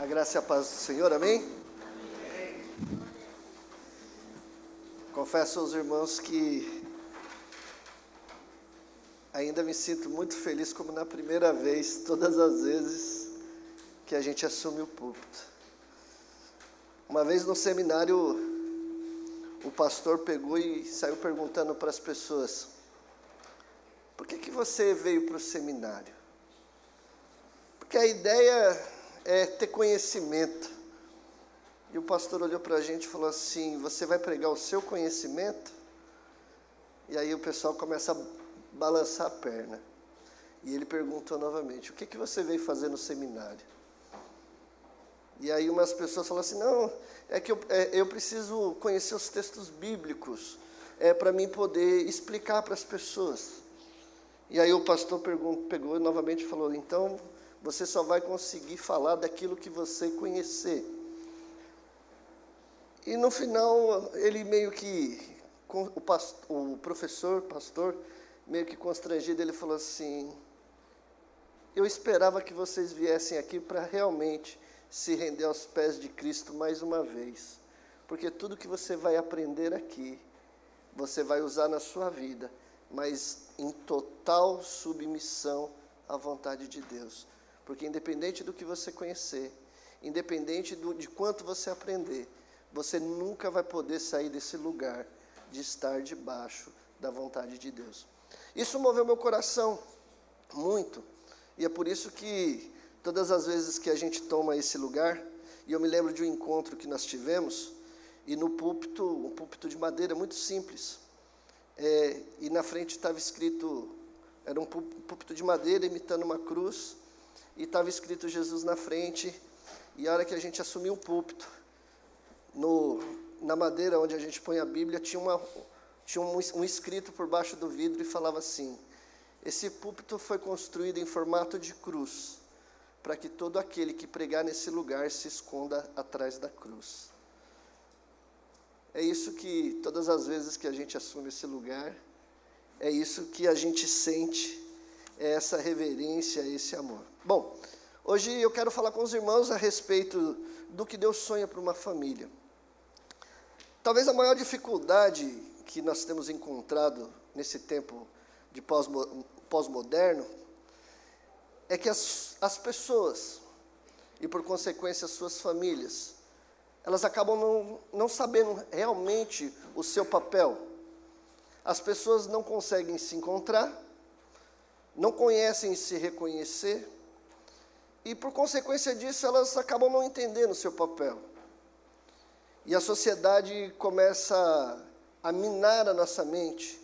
A graça e a paz do Senhor, amém? Confesso aos irmãos que ainda me sinto muito feliz, como na primeira vez, todas as vezes que a gente assume o púlpito. Uma vez no seminário, o pastor pegou e saiu perguntando para as pessoas: por que, que você veio para o seminário? Porque a ideia é ter conhecimento. E o pastor olhou para a gente e falou assim: Você vai pregar o seu conhecimento? E aí o pessoal começa a balançar a perna. E ele perguntou novamente: O que, que você veio fazer no seminário? E aí umas pessoas falaram assim: Não, é que eu, é, eu preciso conhecer os textos bíblicos é, para mim poder explicar para as pessoas. E aí o pastor pegou novamente e falou: Então você só vai conseguir falar daquilo que você conhecer. E no final, ele meio que, o, pastor, o professor, pastor, meio que constrangido, ele falou assim: Eu esperava que vocês viessem aqui para realmente se render aos pés de Cristo mais uma vez, porque tudo que você vai aprender aqui, você vai usar na sua vida, mas em total submissão à vontade de Deus. Porque independente do que você conhecer, independente do, de quanto você aprender, você nunca vai poder sair desse lugar de estar debaixo da vontade de Deus. Isso moveu meu coração muito, e é por isso que todas as vezes que a gente toma esse lugar, e eu me lembro de um encontro que nós tivemos, e no púlpito, um púlpito de madeira muito simples, é, e na frente estava escrito, era um púlpito de madeira imitando uma cruz, e estava escrito Jesus na frente, e a hora que a gente assumiu o púlpito, no, na madeira onde a gente põe a Bíblia, tinha, uma, tinha um, um escrito por baixo do vidro e falava assim: Esse púlpito foi construído em formato de cruz, para que todo aquele que pregar nesse lugar se esconda atrás da cruz. É isso que todas as vezes que a gente assume esse lugar, é isso que a gente sente é essa reverência, esse amor. Bom, hoje eu quero falar com os irmãos a respeito do que Deus sonha para uma família. Talvez a maior dificuldade que nós temos encontrado nesse tempo de pós-moderno é que as, as pessoas, e por consequência as suas famílias, elas acabam não, não sabendo realmente o seu papel. As pessoas não conseguem se encontrar, não conhecem se reconhecer e, por consequência disso, elas acabam não entendendo o seu papel. E a sociedade começa a minar a nossa mente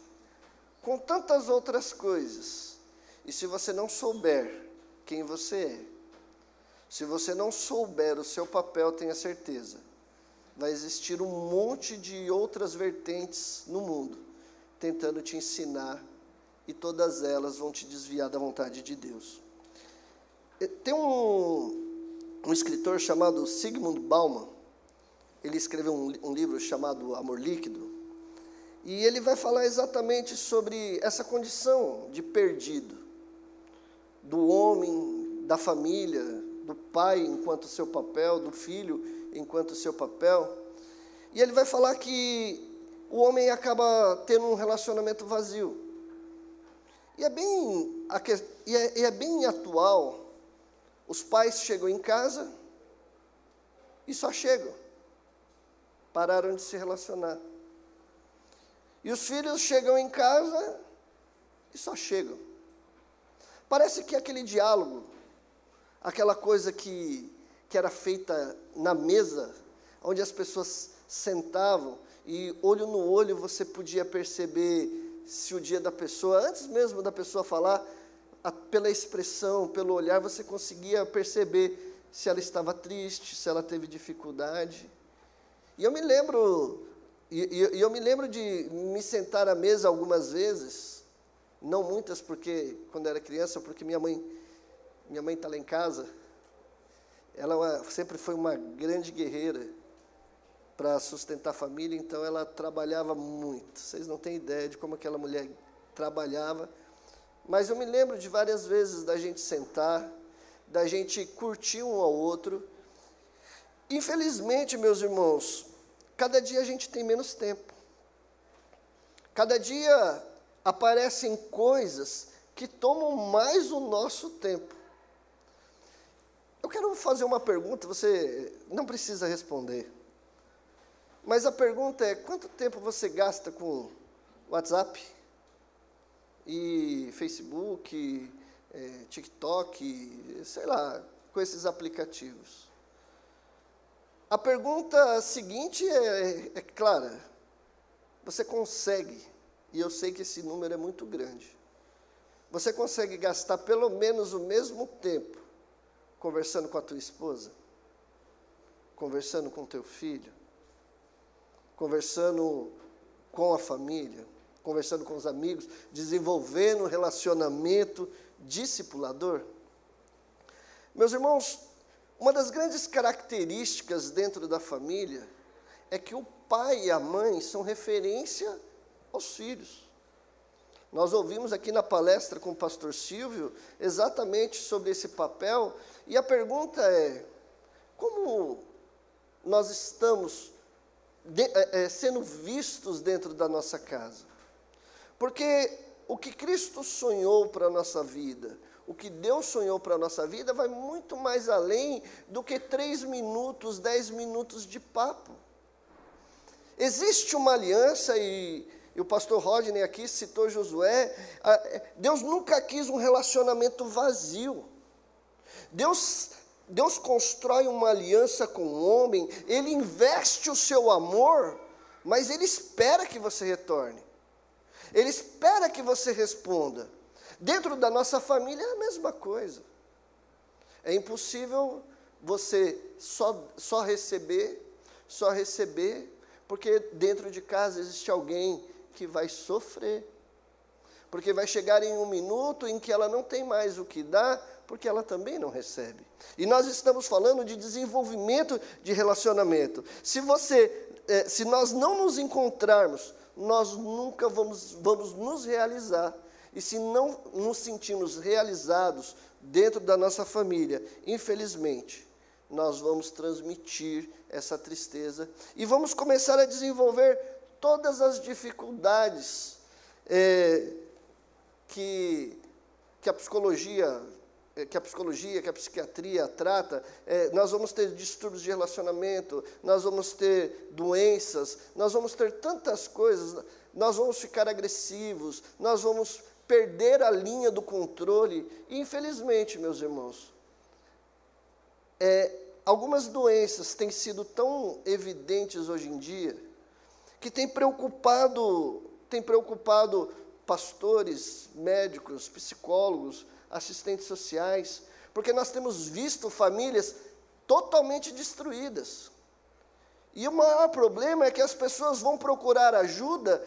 com tantas outras coisas. E se você não souber quem você é, se você não souber o seu papel, tenha certeza, vai existir um monte de outras vertentes no mundo tentando te ensinar e todas elas vão te desviar da vontade de Deus. Tem um, um escritor chamado Sigmund Bauman, ele escreveu um, um livro chamado Amor Líquido, e ele vai falar exatamente sobre essa condição de perdido, do homem, da família, do pai enquanto seu papel, do filho enquanto seu papel. E ele vai falar que o homem acaba tendo um relacionamento vazio. E é bem, e é, e é bem atual. Os pais chegam em casa e só chegam. Pararam de se relacionar. E os filhos chegam em casa e só chegam. Parece que aquele diálogo, aquela coisa que, que era feita na mesa, onde as pessoas sentavam e olho no olho você podia perceber se o dia da pessoa, antes mesmo da pessoa falar, a, pela expressão, pelo olhar, você conseguia perceber se ela estava triste, se ela teve dificuldade. E eu me lembro, e, e, eu me lembro de me sentar à mesa algumas vezes, não muitas, porque quando era criança, porque minha mãe, minha mãe está lá em casa, ela é sempre foi uma grande guerreira para sustentar a família, então ela trabalhava muito. Vocês não têm ideia de como aquela mulher trabalhava. Mas eu me lembro de várias vezes da gente sentar, da gente curtir um ao outro Infelizmente, meus irmãos, cada dia a gente tem menos tempo. Cada dia aparecem coisas que tomam mais o nosso tempo. Eu quero fazer uma pergunta, você não precisa responder. Mas a pergunta é: quanto tempo você gasta com WhatsApp e Facebook, é, TikTok, sei lá, com esses aplicativos? A pergunta seguinte é, é clara: você consegue, e eu sei que esse número é muito grande, você consegue gastar pelo menos o mesmo tempo conversando com a tua esposa, conversando com teu filho, conversando com a família, conversando com os amigos, desenvolvendo um relacionamento discipulador? Meus irmãos, uma das grandes características dentro da família é que o pai e a mãe são referência aos filhos. Nós ouvimos aqui na palestra com o pastor Silvio exatamente sobre esse papel, e a pergunta é: como nós estamos de, é, sendo vistos dentro da nossa casa? Porque o que Cristo sonhou para a nossa vida, o que Deus sonhou para a nossa vida, vai muito mais além do que três minutos, dez minutos de papo. Existe uma aliança, e e o pastor Rodney aqui citou Josué, é, Deus nunca quis um relacionamento vazio. Deus, Deus constrói uma aliança com o homem, ele investe o seu amor, mas ele espera que você retorne. Ele espera que você responda. Dentro da nossa família é a mesma coisa. É impossível você só, só receber, só receber, porque dentro de casa existe alguém que vai sofrer. Porque vai chegar em um minuto em que ela não tem mais o que dar, porque ela também não recebe. E nós estamos falando de desenvolvimento de relacionamento. Se você, eh, se nós não nos encontrarmos, nós nunca vamos, vamos nos realizar. E se não nos sentimos realizados dentro da nossa família, infelizmente, nós vamos transmitir essa tristeza e vamos começar a desenvolver todas as dificuldades é, que, que a psicologia que a psicologia, que a psiquiatria trata, é, nós vamos ter distúrbios de relacionamento, nós vamos ter doenças, nós vamos ter tantas coisas, nós vamos ficar agressivos, nós vamos perder a linha do controle. E, infelizmente, meus irmãos, é, algumas doenças têm sido tão evidentes hoje em dia que tem preocupado, tem preocupado pastores, médicos, psicólogos, assistentes sociais, porque nós temos visto famílias totalmente destruídas. E o maior problema é que as pessoas vão procurar ajuda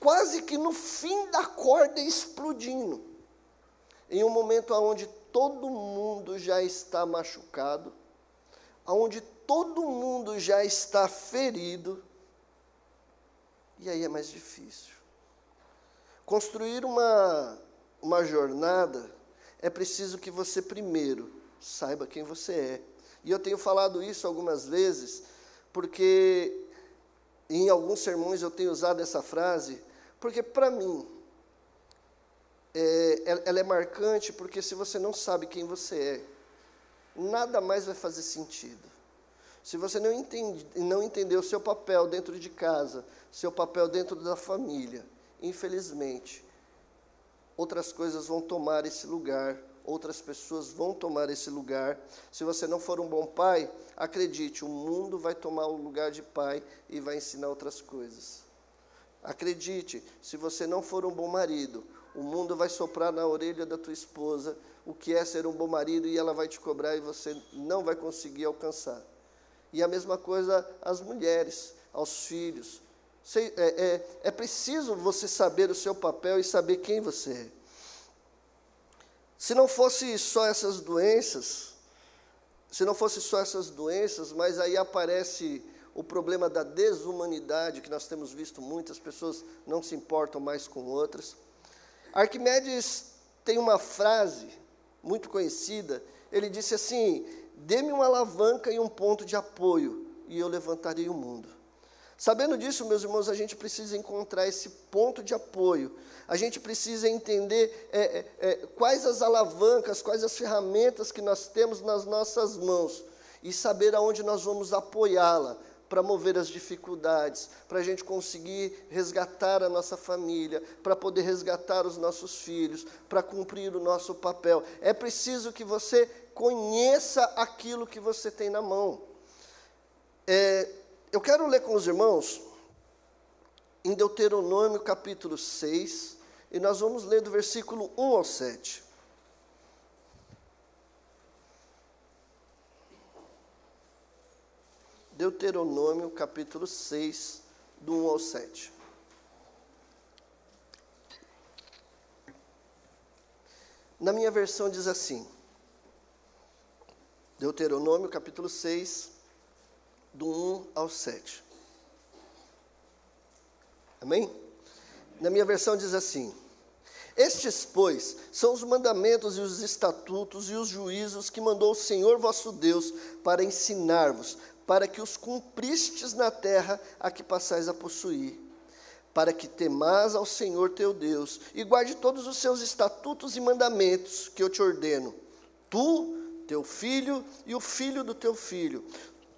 quase que no fim da corda explodindo. Em um momento onde todo mundo já está machucado, onde todo mundo já está ferido, e aí é mais difícil. Construir uma, uma jornada é preciso que você primeiro saiba quem você é. E eu tenho falado isso algumas vezes, porque em alguns sermões eu tenho usado essa frase, porque para mim é, ela é marcante, porque se você não sabe quem você é, nada mais vai fazer sentido. Se você não, entende, não entender o seu papel dentro de casa, seu papel dentro da família, infelizmente, outras coisas vão tomar esse lugar, outras pessoas vão tomar esse lugar. Se você não for um bom pai, acredite, o mundo vai tomar o lugar de pai e vai ensinar outras coisas. Acredite, se você não for um bom marido, o mundo vai soprar na orelha da tua esposa o que é ser um bom marido e ela vai te cobrar e você não vai conseguir alcançar. E a mesma coisa às mulheres, aos filhos. É, é, é preciso você saber o seu papel e saber quem você é. Se não fosse só essas doenças, se não fosse só essas doenças, mas aí aparece o problema da desumanidade, que nós temos visto muitas pessoas não se importam mais com outras. Arquimedes tem uma frase muito conhecida, ele disse assim: Dê-me uma alavanca e um ponto de apoio, e eu levantarei o mundo. Sabendo disso, meus irmãos, a gente precisa encontrar esse ponto de apoio. A gente precisa entender é, é, é, quais as alavancas, quais as ferramentas que nós temos nas nossas mãos e saber aonde nós vamos apoiá-la para mover as dificuldades, para a gente conseguir resgatar a nossa família, para poder resgatar os nossos filhos, para cumprir o nosso papel. É preciso que você conheça aquilo que você tem na mão. É, eu quero ler com os irmãos em Deuteronômio capítulo 6, e nós vamos ler do versículo 1 ao 7. Deuteronômio, capítulo 6, do 1 ao 7. Na minha versão diz assim: Deuteronômio, capítulo 6, do 1 ao 7. Amém? Na minha versão diz assim: Estes, pois, são os mandamentos e os estatutos e os juízos que mandou o Senhor vosso Deus para ensinar-vos, para que os cumpristes na terra a que passais a possuir, para que temás ao Senhor teu Deus e guarde todos os seus estatutos e mandamentos que eu te ordeno, tu, teu filho e o filho do teu filho,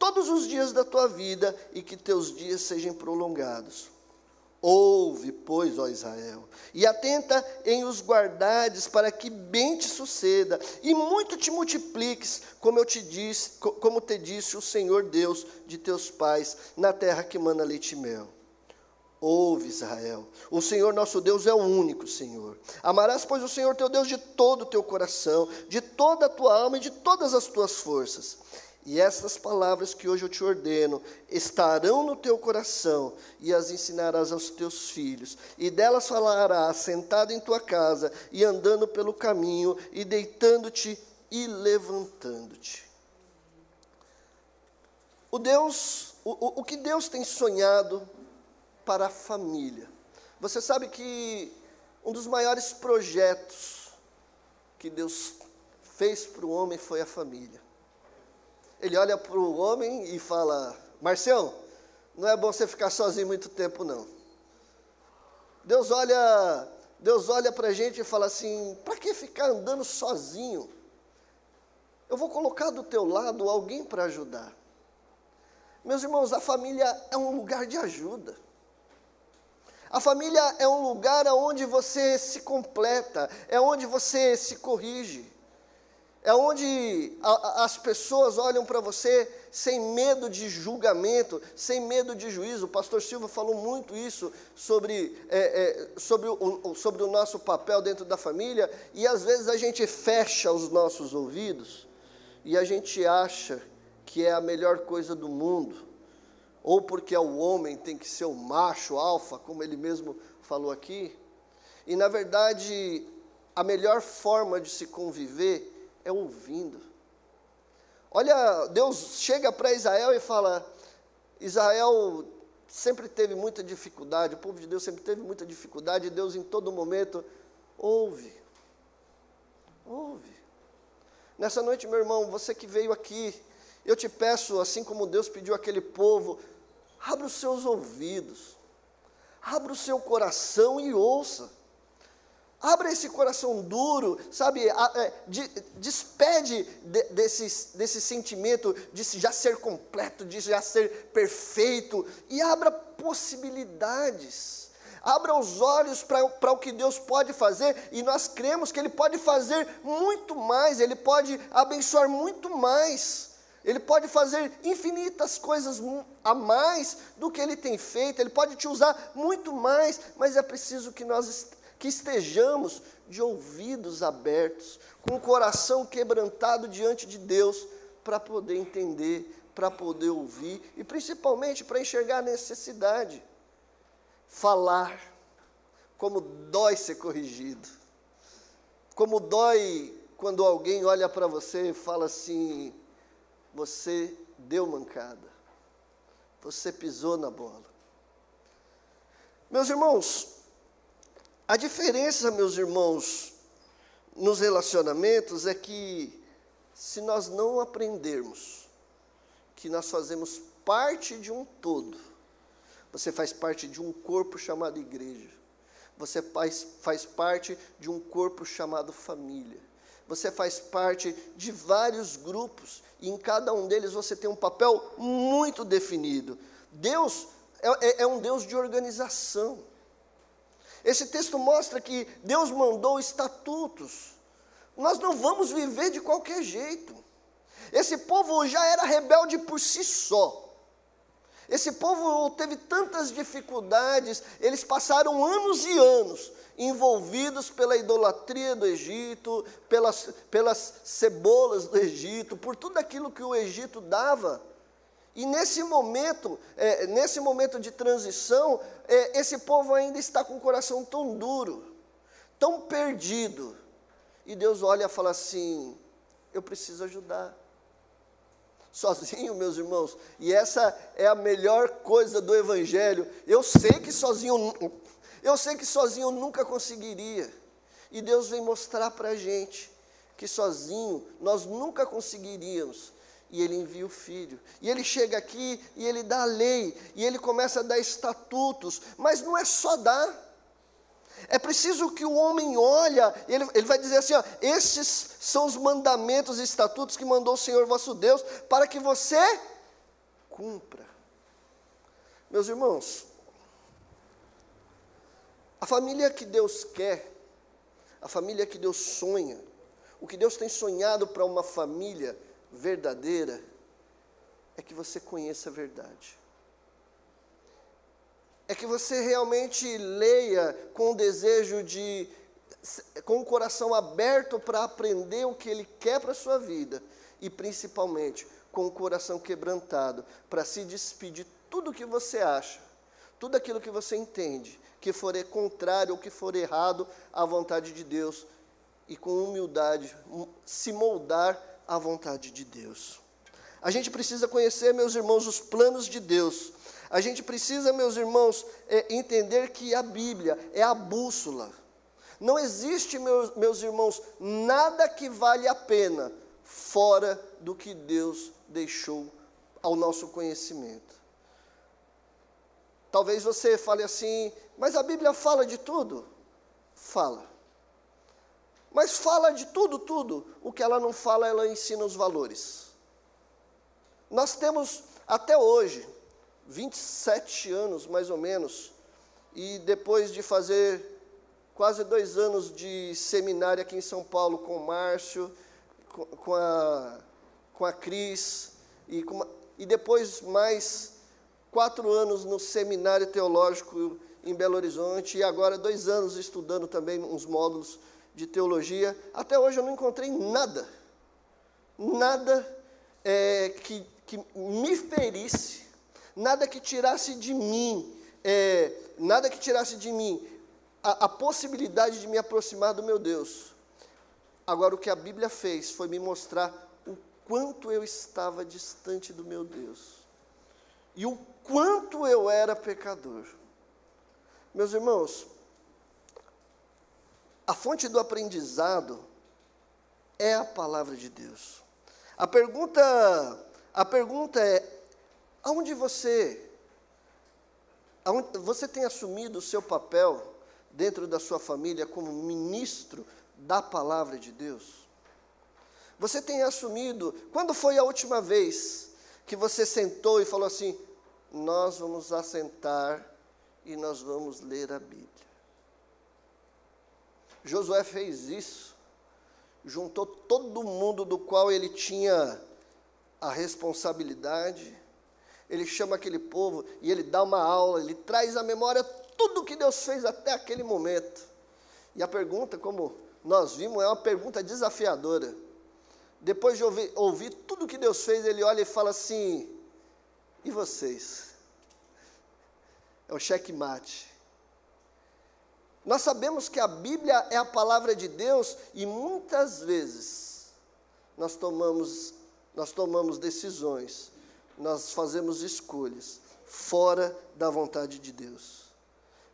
todos os dias da tua vida e que teus dias sejam prolongados. Ouve, pois, ó Israel, e atenta em os guardares para que bem te suceda e muito te multipliques, como eu te disse, como te disse o Senhor Deus de teus pais, na terra que mana leite e mel. Ouve, Israel, o Senhor nosso Deus é o único Senhor. Amarás, pois, o Senhor teu Deus de todo o teu coração, de toda a tua alma e de todas as tuas forças. E estas palavras que hoje eu te ordeno estarão no teu coração e as ensinarás aos teus filhos. E delas falarás sentado em tua casa e andando pelo caminho e deitando-te e levantando-te. O Deus, o, o que Deus tem sonhado para a família. Você sabe que um dos maiores projetos que Deus fez para o homem foi a família ele olha para o homem e fala: Marcião, não é bom você ficar sozinho muito tempo, não. Deus olha, Deus olha para a gente e fala assim: para que ficar andando sozinho? Eu vou colocar do teu lado alguém para ajudar. Meus irmãos, a família é um lugar de ajuda. A família é um lugar onde você se completa, é onde você se corrige. É onde a, as pessoas olham para você sem medo de julgamento, sem medo de juízo. O pastor Silva falou muito isso sobre, é, é, sobre, o, sobre o nosso papel dentro da família, e às vezes a gente fecha os nossos ouvidos e a gente acha que é a melhor coisa do mundo, ou porque é o homem tem que ser o macho alfa, como ele mesmo falou aqui. E na verdade, a melhor forma de se conviver é ouvindo. Olha, Deus chega para Israel e fala: Israel sempre teve muita dificuldade, o povo de Deus sempre teve muita dificuldade, e Deus em todo momento ouve. Ouve. Nessa noite, meu irmão, você que veio aqui, eu te peço, assim como Deus pediu aquele povo, abra os seus ouvidos, abra o seu coração e ouça. Abra esse coração duro, sabe? É, despede desse, desse sentimento de já ser completo, de já ser perfeito, e abra possibilidades. Abra os olhos para o que Deus pode fazer, e nós cremos que Ele pode fazer muito mais, Ele pode abençoar muito mais. Ele pode fazer infinitas coisas a mais do que ele tem feito, ele pode te usar muito mais, mas é preciso que nós que estejamos de ouvidos abertos, com o coração quebrantado diante de Deus, para poder entender, para poder ouvir e principalmente para enxergar a necessidade. Falar, como dói ser corrigido, como dói quando alguém olha para você e fala assim: você deu mancada, você pisou na bola. Meus irmãos, a diferença, meus irmãos, nos relacionamentos é que se nós não aprendermos que nós fazemos parte de um todo, você faz parte de um corpo chamado igreja, você faz, faz parte de um corpo chamado família, você faz parte de vários grupos, e em cada um deles você tem um papel muito definido. Deus é, é, é um Deus de organização. Esse texto mostra que Deus mandou estatutos. Nós não vamos viver de qualquer jeito. Esse povo já era rebelde por si só. Esse povo teve tantas dificuldades, eles passaram anos e anos envolvidos pela idolatria do Egito, pelas, pelas cebolas do Egito, por tudo aquilo que o Egito dava. E nesse momento, é, nesse momento de transição, é, esse povo ainda está com o coração tão duro, tão perdido. E Deus olha e fala assim: eu preciso ajudar. Sozinho, meus irmãos, e essa é a melhor coisa do Evangelho. Eu sei que sozinho, eu sei que sozinho eu nunca conseguiria. E Deus vem mostrar para a gente que sozinho nós nunca conseguiríamos e ele envia o filho. E ele chega aqui e ele dá a lei, e ele começa a dar estatutos, mas não é só dar. É preciso que o homem olha, ele, ele vai dizer assim: ó, estes são os mandamentos e estatutos que mandou o Senhor vosso Deus, para que você cumpra. Meus irmãos, a família que Deus quer, a família que Deus sonha, o que Deus tem sonhado para uma família, verdadeira é que você conheça a verdade. É que você realmente leia com o desejo de, com o coração aberto para aprender o que Ele quer para a sua vida e principalmente com o coração quebrantado para se despedir de tudo que você acha, tudo aquilo que você entende que for contrário ou que for errado à vontade de Deus e com humildade se moldar a vontade de Deus. A gente precisa conhecer, meus irmãos, os planos de Deus. A gente precisa, meus irmãos, é, entender que a Bíblia é a bússola. Não existe, meus, meus irmãos, nada que vale a pena fora do que Deus deixou ao nosso conhecimento. Talvez você fale assim, mas a Bíblia fala de tudo? Fala. Mas fala de tudo, tudo. O que ela não fala, ela ensina os valores. Nós temos até hoje, 27 anos mais ou menos, e depois de fazer quase dois anos de seminário aqui em São Paulo com o Márcio, com, a, com a Cris, e, com, e depois mais quatro anos no seminário teológico em Belo Horizonte, e agora dois anos estudando também uns módulos de teologia, até hoje eu não encontrei nada, nada é, que, que me ferisse, nada que tirasse de mim, é, nada que tirasse de mim a, a possibilidade de me aproximar do meu Deus. Agora, o que a Bíblia fez foi me mostrar o quanto eu estava distante do meu Deus e o quanto eu era pecador. Meus irmãos, a fonte do aprendizado é a palavra de Deus. A pergunta, a pergunta é: aonde você, aonde você tem assumido o seu papel dentro da sua família como ministro da palavra de Deus? Você tem assumido, quando foi a última vez que você sentou e falou assim: nós vamos assentar e nós vamos ler a Bíblia? Josué fez isso, juntou todo mundo do qual ele tinha a responsabilidade, ele chama aquele povo e ele dá uma aula, ele traz à memória tudo que Deus fez até aquele momento. E a pergunta, como nós vimos, é uma pergunta desafiadora. Depois de ouvir, ouvir tudo que Deus fez, ele olha e fala assim: e vocês? É o checkmate. Nós sabemos que a Bíblia é a palavra de Deus e muitas vezes nós tomamos, nós tomamos decisões, nós fazemos escolhas fora da vontade de Deus.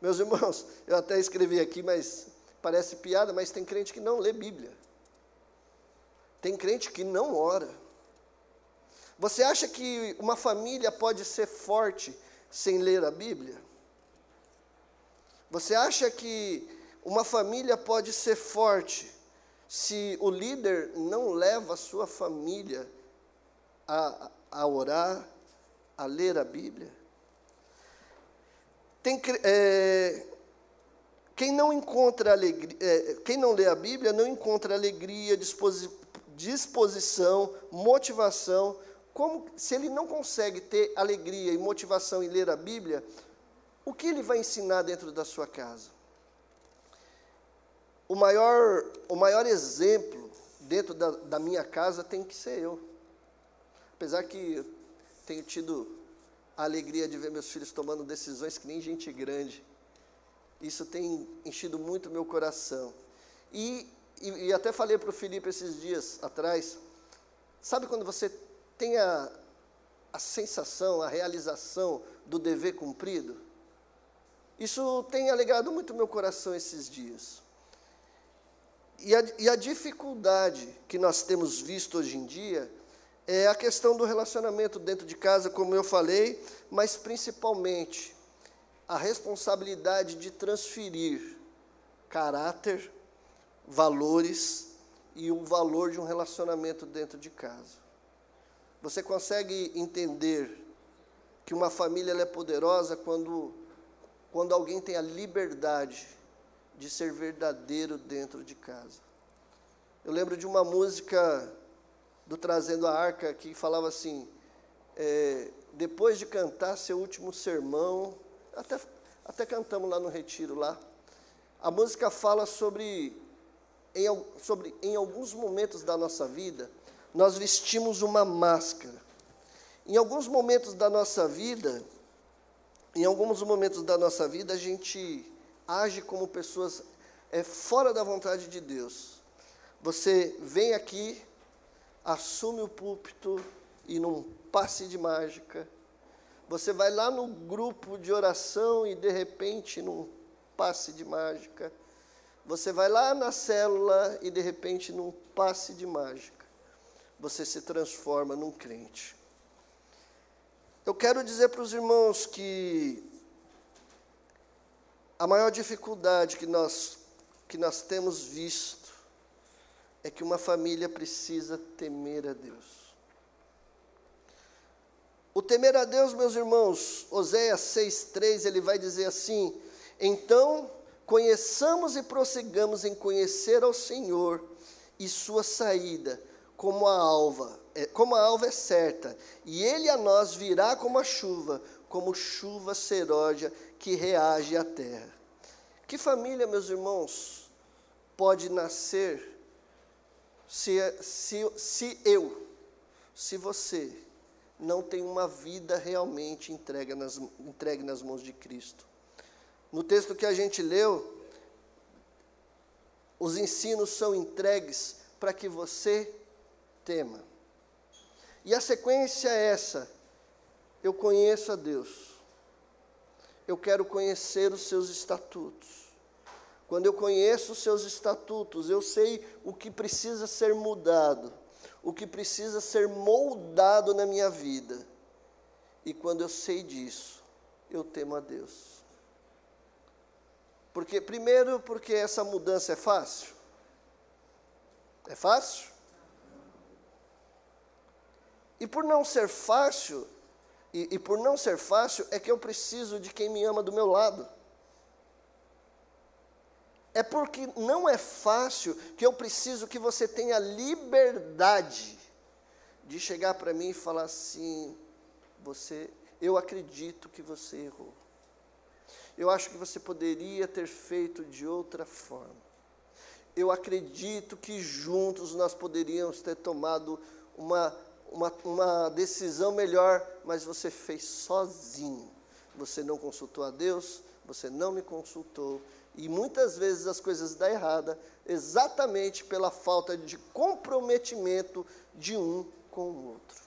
Meus irmãos, eu até escrevi aqui, mas parece piada, mas tem crente que não lê Bíblia. Tem crente que não ora. Você acha que uma família pode ser forte sem ler a Bíblia? Você acha que uma família pode ser forte se o líder não leva a sua família a, a orar, a ler a Bíblia? Tem, é, quem não encontra alegria, é, quem não lê a Bíblia não encontra alegria, disposi, disposição, motivação. Como se ele não consegue ter alegria e motivação em ler a Bíblia, o que ele vai ensinar dentro da sua casa? O maior, o maior exemplo dentro da, da minha casa tem que ser eu. Apesar que tenho tido a alegria de ver meus filhos tomando decisões que nem gente grande. Isso tem enchido muito meu coração. E, e, e até falei para o Felipe esses dias atrás, sabe quando você tem a, a sensação, a realização do dever cumprido? Isso tem alegrado muito meu coração esses dias. E a, e a dificuldade que nós temos visto hoje em dia é a questão do relacionamento dentro de casa, como eu falei, mas principalmente a responsabilidade de transferir caráter, valores e o valor de um relacionamento dentro de casa. Você consegue entender que uma família é poderosa quando, quando alguém tem a liberdade de ser verdadeiro dentro de casa. Eu lembro de uma música do Trazendo a Arca, que falava assim: é, depois de cantar seu último sermão, até, até cantamos lá no retiro lá. A música fala sobre em, sobre em alguns momentos da nossa vida, nós vestimos uma máscara. Em alguns momentos da nossa vida, em alguns momentos da nossa vida, a gente age como pessoas é, fora da vontade de Deus. Você vem aqui, assume o púlpito e num passe de mágica, você vai lá no grupo de oração e de repente num passe de mágica, você vai lá na célula e de repente num passe de mágica, você se transforma num crente. Eu quero dizer para os irmãos que a maior dificuldade que nós, que nós temos visto é que uma família precisa temer a Deus. O temer a Deus, meus irmãos, Oséias 6,3, ele vai dizer assim: Então conheçamos e prossigamos em conhecer ao Senhor e sua saída, como a alva, como a alva é certa, e ele a nós virá como a chuva, como chuva seródia que reage à terra. Que família, meus irmãos, pode nascer se, se, se eu, se você não tem uma vida realmente entregue nas, entregue nas mãos de Cristo. No texto que a gente leu, os ensinos são entregues para que você tema. E a sequência é essa: eu conheço a Deus, eu quero conhecer os seus estatutos, quando eu conheço os seus estatutos, eu sei o que precisa ser mudado, o que precisa ser moldado na minha vida. E quando eu sei disso, eu temo a Deus. Porque primeiro, porque essa mudança é fácil? É fácil? E por não ser fácil, e, e por não ser fácil, é que eu preciso de quem me ama do meu lado é porque não é fácil que eu preciso que você tenha liberdade de chegar para mim e falar assim: você, eu acredito que você errou. Eu acho que você poderia ter feito de outra forma. Eu acredito que juntos nós poderíamos ter tomado uma, uma, uma decisão melhor, mas você fez sozinho. Você não consultou a Deus, você não me consultou, e muitas vezes as coisas dão errada exatamente pela falta de comprometimento de um com o outro.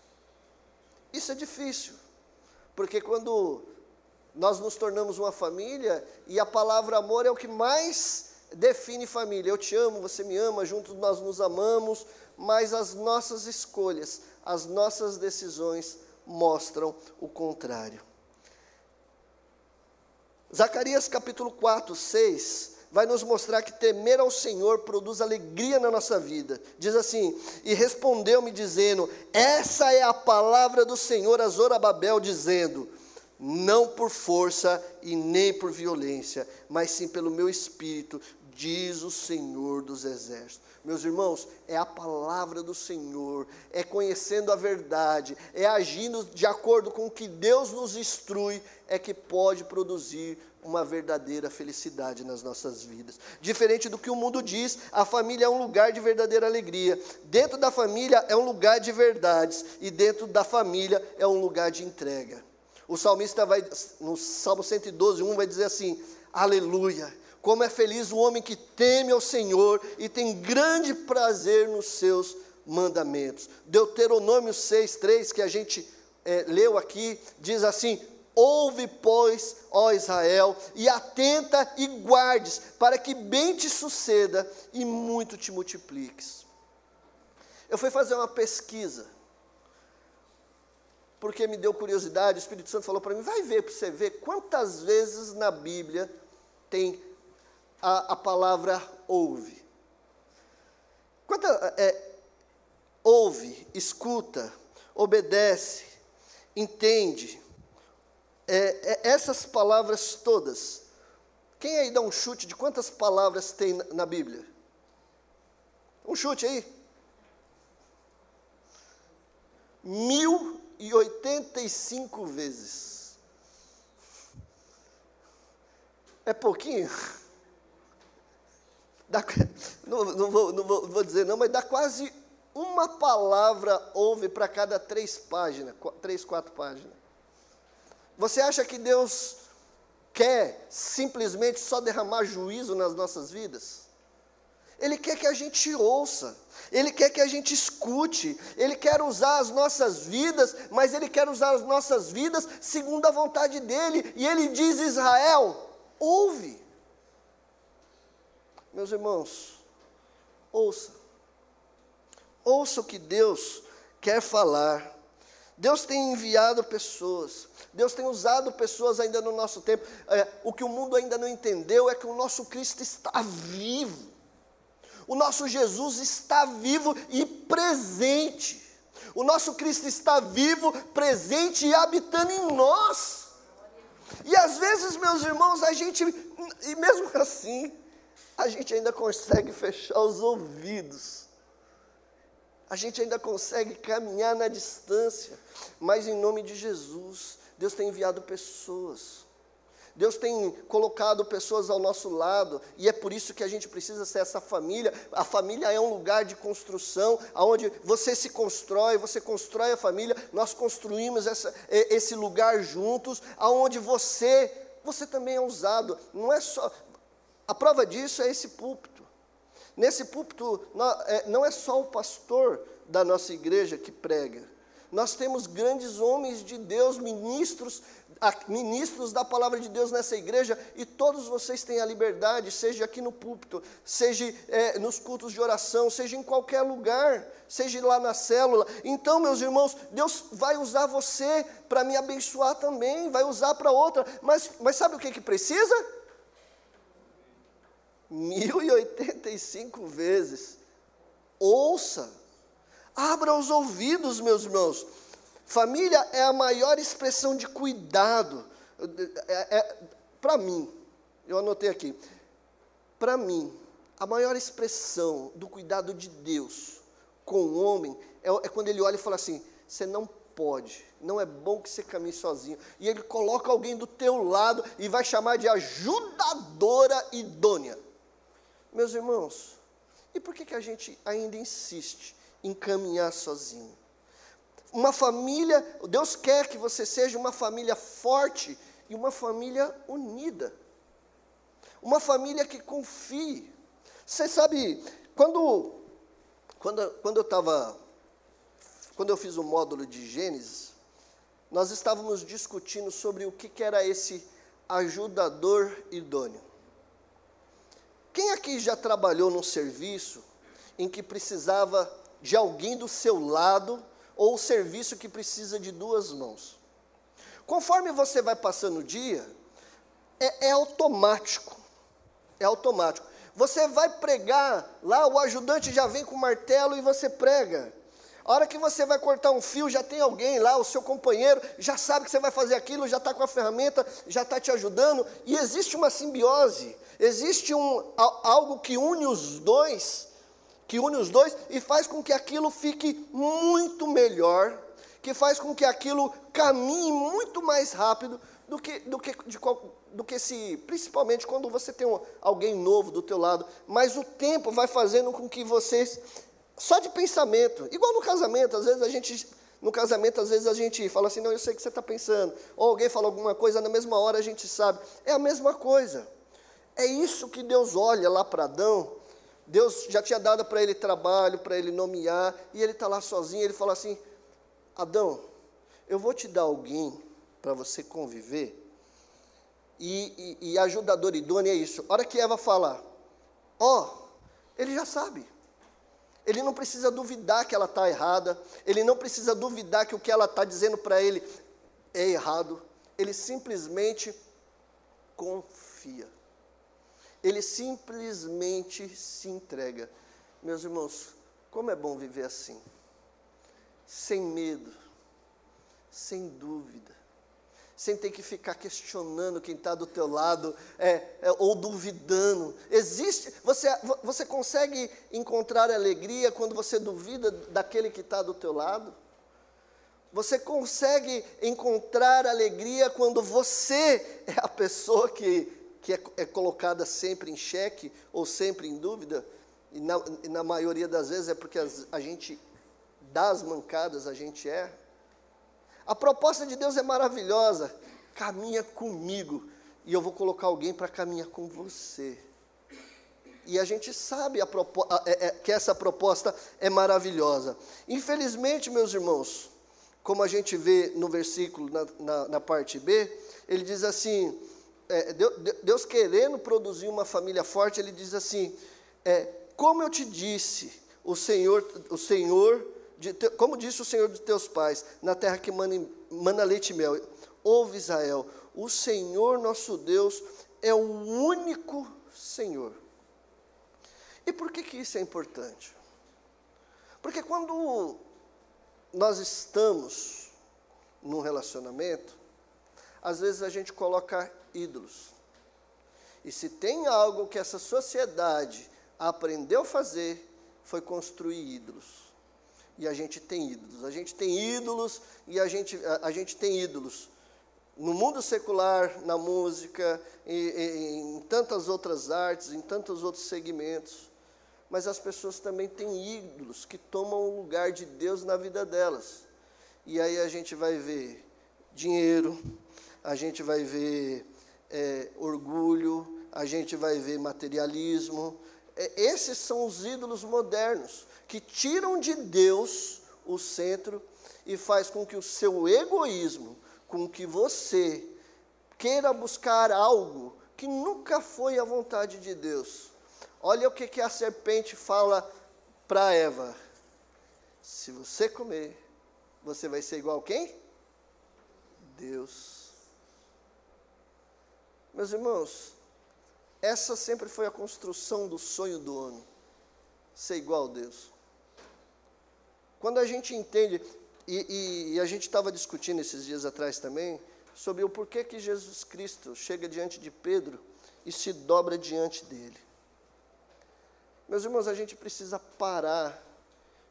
Isso é difícil, porque quando nós nos tornamos uma família e a palavra amor é o que mais define família. Eu te amo, você me ama, juntos nós nos amamos, mas as nossas escolhas, as nossas decisões mostram o contrário. Zacarias capítulo 4, 6 vai nos mostrar que temer ao Senhor produz alegria na nossa vida. Diz assim: E respondeu-me dizendo: Essa é a palavra do Senhor a Zorababel, dizendo: Não por força e nem por violência, mas sim pelo meu espírito, diz o Senhor dos exércitos. Meus irmãos, é a palavra do Senhor, é conhecendo a verdade, é agindo de acordo com o que Deus nos instrui, é que pode produzir uma verdadeira felicidade nas nossas vidas. Diferente do que o mundo diz, a família é um lugar de verdadeira alegria. Dentro da família é um lugar de verdades, e dentro da família é um lugar de entrega. O salmista vai, no Salmo 112, 1, vai dizer assim: Aleluia! Como é feliz o homem que teme ao Senhor e tem grande prazer nos seus mandamentos. Deuteronômio 6, 3, que a gente é, leu aqui, diz assim: Ouve, pois, ó Israel, e atenta e guardes, para que bem te suceda e muito te multipliques. Eu fui fazer uma pesquisa, porque me deu curiosidade, o Espírito Santo falou para mim: vai ver para você ver quantas vezes na Bíblia tem a, a palavra ouve. Quanta, é, ouve, escuta, obedece, entende. É, é, essas palavras todas. Quem aí dá um chute de quantas palavras tem na, na Bíblia? Um chute aí. Mil e oitenta e cinco vezes. É pouquinho? Dá, não, não, vou, não, vou, vou dizer não, mas dá quase uma palavra ouve para cada três páginas, três, quatro páginas. Você acha que Deus quer simplesmente só derramar juízo nas nossas vidas? Ele quer que a gente ouça, Ele quer que a gente escute, Ele quer usar as nossas vidas, mas Ele quer usar as nossas vidas segundo a vontade dEle, e Ele diz: Israel, ouve. Meus irmãos, ouça. Ouça o que Deus quer falar. Deus tem enviado pessoas, Deus tem usado pessoas ainda no nosso tempo. É, o que o mundo ainda não entendeu é que o nosso Cristo está vivo. O nosso Jesus está vivo e presente. O nosso Cristo está vivo, presente e habitando em nós. E às vezes, meus irmãos, a gente, e mesmo assim, a gente ainda consegue fechar os ouvidos. A gente ainda consegue caminhar na distância, mas em nome de Jesus, Deus tem enviado pessoas. Deus tem colocado pessoas ao nosso lado, e é por isso que a gente precisa ser essa família. A família é um lugar de construção, onde você se constrói, você constrói a família, nós construímos essa, esse lugar juntos, aonde você, você também é usado. Não é só, a prova disso é esse púlpito. Nesse púlpito, é, não é só o pastor da nossa igreja que prega. Nós temos grandes homens de Deus, ministros, ministros da palavra de Deus nessa igreja, e todos vocês têm a liberdade, seja aqui no púlpito, seja é, nos cultos de oração, seja em qualquer lugar, seja lá na célula. Então, meus irmãos, Deus vai usar você para me abençoar também, vai usar para outra, mas, mas sabe o que, que precisa? 1085 vezes. Ouça, abra os ouvidos, meus irmãos. Família é a maior expressão de cuidado. É, é, Para mim, eu anotei aqui. Para mim, a maior expressão do cuidado de Deus com o homem é, é quando ele olha e fala assim: você não pode, não é bom que você caminhe sozinho. E ele coloca alguém do teu lado e vai chamar de ajudadora idônea. Meus irmãos, e por que, que a gente ainda insiste em caminhar sozinho? Uma família, Deus quer que você seja uma família forte e uma família unida. Uma família que confie. Você sabe, quando, quando, quando eu estava, quando eu fiz o módulo de Gênesis, nós estávamos discutindo sobre o que, que era esse ajudador idôneo. Quem aqui já trabalhou num serviço em que precisava de alguém do seu lado ou serviço que precisa de duas mãos? Conforme você vai passando o dia, é, é automático. É automático. Você vai pregar, lá o ajudante já vem com o martelo e você prega. A hora que você vai cortar um fio, já tem alguém lá, o seu companheiro, já sabe que você vai fazer aquilo, já está com a ferramenta, já está te ajudando, e existe uma simbiose, existe um, algo que une os dois, que une os dois e faz com que aquilo fique muito melhor, que faz com que aquilo caminhe muito mais rápido do que, do que, de, do que se, principalmente quando você tem um, alguém novo do teu lado, mas o tempo vai fazendo com que vocês só de pensamento. Igual no casamento, às vezes a gente. No casamento, às vezes a gente fala assim, não, eu sei o que você está pensando. Ou alguém fala alguma coisa, na mesma hora a gente sabe. É a mesma coisa. É isso que Deus olha lá para Adão. Deus já tinha dado para ele trabalho, para ele nomear, e ele está lá sozinho. Ele fala assim: Adão, eu vou te dar alguém para você conviver. E, e, e ajudador idôneo é isso. A hora que Eva fala, ó, oh, ele já sabe. Ele não precisa duvidar que ela está errada, ele não precisa duvidar que o que ela está dizendo para ele é errado, ele simplesmente confia. Ele simplesmente se entrega. Meus irmãos, como é bom viver assim, sem medo, sem dúvida, sem ter que ficar questionando quem está do teu lado é, é, ou duvidando. Existe, você, você consegue encontrar alegria quando você duvida daquele que está do teu lado? Você consegue encontrar alegria quando você é a pessoa que, que é, é colocada sempre em xeque ou sempre em dúvida? E na, e na maioria das vezes é porque as, a gente dá as mancadas, a gente erra. A proposta de Deus é maravilhosa. Caminha comigo e eu vou colocar alguém para caminhar com você. E a gente sabe a a, é, é, que essa proposta é maravilhosa. Infelizmente, meus irmãos, como a gente vê no versículo, na, na, na parte B, ele diz assim: é, Deus, querendo produzir uma família forte, ele diz assim: é, Como eu te disse, o Senhor, o Senhor te, como disse o Senhor de teus pais, na terra que mana, mana leite e mel. Ouve Israel, o Senhor nosso Deus é o único Senhor. E por que, que isso é importante? Porque quando nós estamos num relacionamento, às vezes a gente coloca ídolos. E se tem algo que essa sociedade aprendeu a fazer, foi construir ídolos e a gente tem ídolos. A gente tem ídolos e a gente, a, a gente tem ídolos. No mundo secular, na música, em, em tantas outras artes, em tantos outros segmentos. Mas as pessoas também têm ídolos que tomam o lugar de Deus na vida delas. E aí a gente vai ver dinheiro, a gente vai ver é, orgulho, a gente vai ver materialismo. É, esses são os ídolos modernos que tiram de Deus o centro e faz com que o seu egoísmo, com que você queira buscar algo que nunca foi a vontade de Deus. Olha o que, que a serpente fala para Eva: se você comer, você vai ser igual quem? Deus. Meus irmãos, essa sempre foi a construção do sonho do homem, ser igual a Deus. Quando a gente entende, e, e, e a gente estava discutindo esses dias atrás também, sobre o porquê que Jesus Cristo chega diante de Pedro e se dobra diante dele. Meus irmãos, a gente precisa parar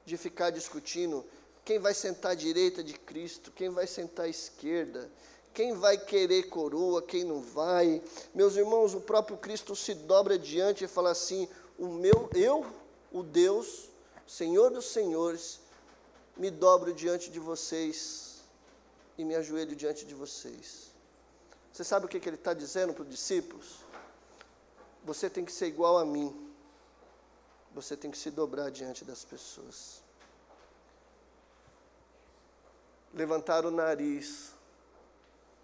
de ficar discutindo quem vai sentar à direita de Cristo, quem vai sentar à esquerda, quem vai querer coroa, quem não vai. Meus irmãos, o próprio Cristo se dobra diante e fala assim: "O meu, eu, o Deus, Senhor dos senhores, me dobro diante de vocês e me ajoelho diante de vocês. Você sabe o que, que ele está dizendo para os discípulos? Você tem que ser igual a mim. Você tem que se dobrar diante das pessoas. Levantar o nariz